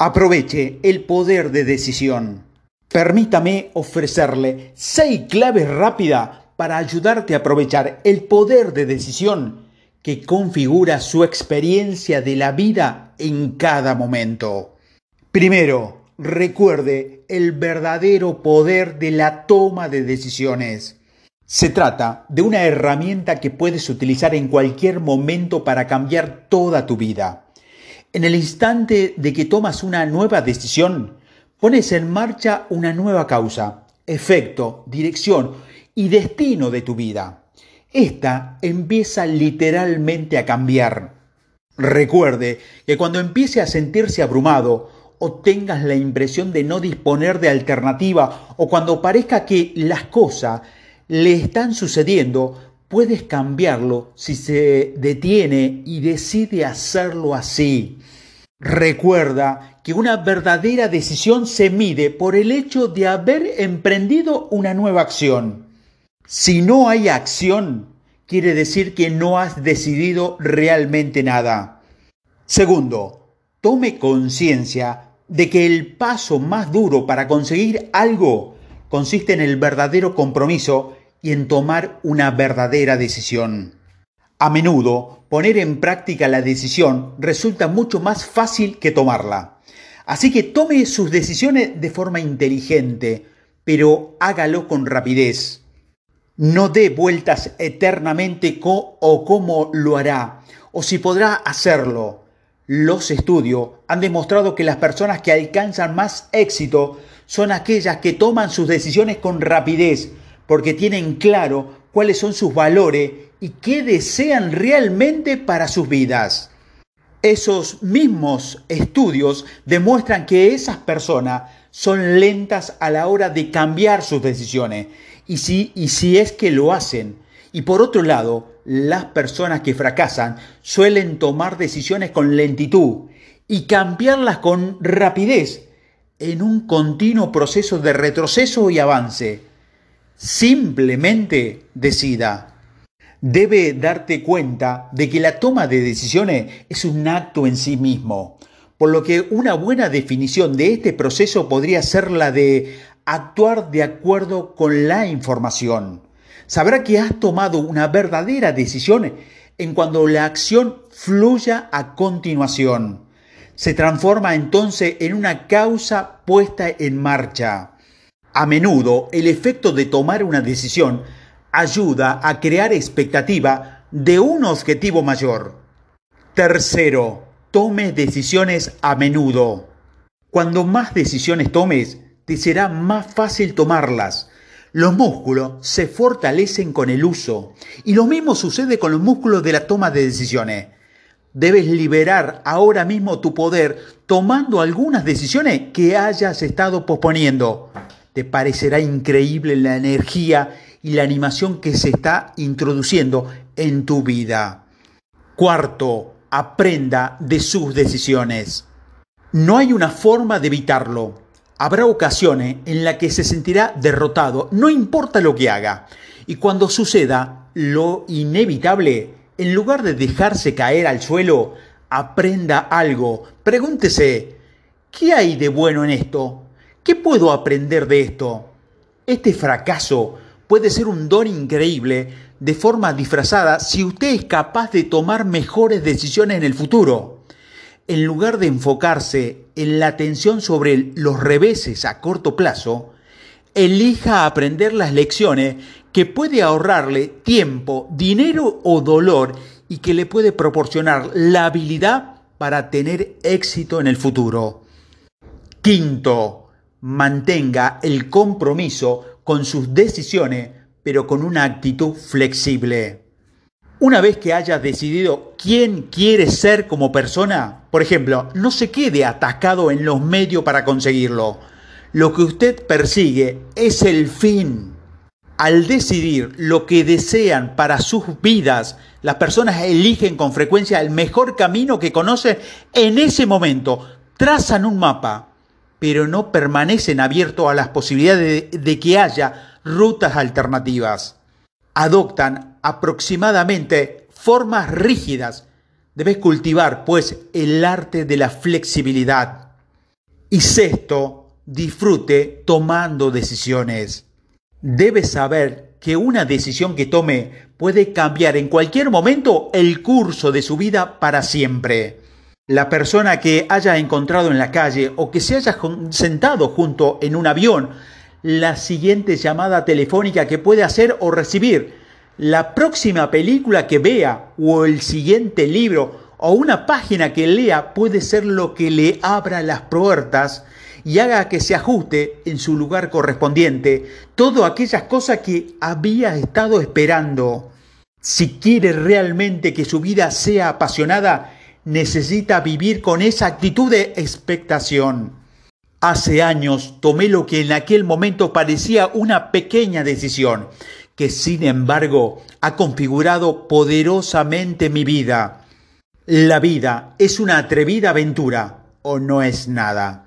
Aproveche el poder de decisión. Permítame ofrecerle seis claves rápidas para ayudarte a aprovechar el poder de decisión que configura su experiencia de la vida en cada momento. Primero, recuerde el verdadero poder de la toma de decisiones. Se trata de una herramienta que puedes utilizar en cualquier momento para cambiar toda tu vida. En el instante de que tomas una nueva decisión, pones en marcha una nueva causa, efecto, dirección y destino de tu vida. Esta empieza literalmente a cambiar. Recuerde que cuando empiece a sentirse abrumado o tengas la impresión de no disponer de alternativa o cuando parezca que las cosas le están sucediendo, puedes cambiarlo si se detiene y decide hacerlo así. Recuerda que una verdadera decisión se mide por el hecho de haber emprendido una nueva acción. Si no hay acción, quiere decir que no has decidido realmente nada. Segundo, tome conciencia de que el paso más duro para conseguir algo consiste en el verdadero compromiso y en tomar una verdadera decisión. A menudo, poner en práctica la decisión resulta mucho más fácil que tomarla. Así que tome sus decisiones de forma inteligente, pero hágalo con rapidez. No dé vueltas eternamente co o cómo lo hará, o si podrá hacerlo. Los estudios han demostrado que las personas que alcanzan más éxito son aquellas que toman sus decisiones con rapidez, porque tienen claro cuáles son sus valores y qué desean realmente para sus vidas. Esos mismos estudios demuestran que esas personas son lentas a la hora de cambiar sus decisiones y si, y si es que lo hacen. Y por otro lado, las personas que fracasan suelen tomar decisiones con lentitud y cambiarlas con rapidez en un continuo proceso de retroceso y avance. Simplemente decida. Debe darte cuenta de que la toma de decisiones es un acto en sí mismo, por lo que una buena definición de este proceso podría ser la de actuar de acuerdo con la información. Sabrá que has tomado una verdadera decisión en cuando la acción fluya a continuación. Se transforma entonces en una causa puesta en marcha. A menudo el efecto de tomar una decisión ayuda a crear expectativa de un objetivo mayor. Tercero, tome decisiones a menudo. Cuando más decisiones tomes, te será más fácil tomarlas. Los músculos se fortalecen con el uso y lo mismo sucede con los músculos de la toma de decisiones. Debes liberar ahora mismo tu poder tomando algunas decisiones que hayas estado posponiendo te parecerá increíble la energía y la animación que se está introduciendo en tu vida. Cuarto, aprenda de sus decisiones. No hay una forma de evitarlo. Habrá ocasiones en las que se sentirá derrotado, no importa lo que haga. Y cuando suceda lo inevitable, en lugar de dejarse caer al suelo, aprenda algo. Pregúntese, ¿qué hay de bueno en esto? ¿Qué puedo aprender de esto? Este fracaso puede ser un don increíble de forma disfrazada si usted es capaz de tomar mejores decisiones en el futuro. En lugar de enfocarse en la atención sobre los reveses a corto plazo, elija aprender las lecciones que puede ahorrarle tiempo, dinero o dolor y que le puede proporcionar la habilidad para tener éxito en el futuro. Quinto, mantenga el compromiso con sus decisiones, pero con una actitud flexible. Una vez que haya decidido quién quiere ser como persona, por ejemplo, no se quede atacado en los medios para conseguirlo. Lo que usted persigue es el fin. Al decidir lo que desean para sus vidas, las personas eligen con frecuencia el mejor camino que conocen en ese momento. Trazan un mapa, pero no permanecen abiertos a las posibilidades de, que haya rutas alternativas. Adoptan aproximadamente formas rígidas. Debes cultivar, pues, el arte de la flexibilidad. Y sexto, disfrute tomando decisiones. Debe saber que una decisión que tome puede cambiar en cualquier momento el curso de su vida para siempre. La persona que haya encontrado en la calle o que se haya sentado junto en un avión, la siguiente llamada telefónica que puede hacer o recibir, la próxima película que vea o el siguiente libro o una página que lea puede ser lo que le abra las puertas y haga que se ajuste en su lugar correspondiente todas aquellas cosas que había estado esperando. Si quiere realmente que su vida sea apasionada, necesita vivir con esa actitud de expectación. Hace años tomé lo que en aquel momento parecía una pequeña decisión, que sin embargo ha configurado poderosamente mi vida. La vida es una atrevida aventura o no es nada.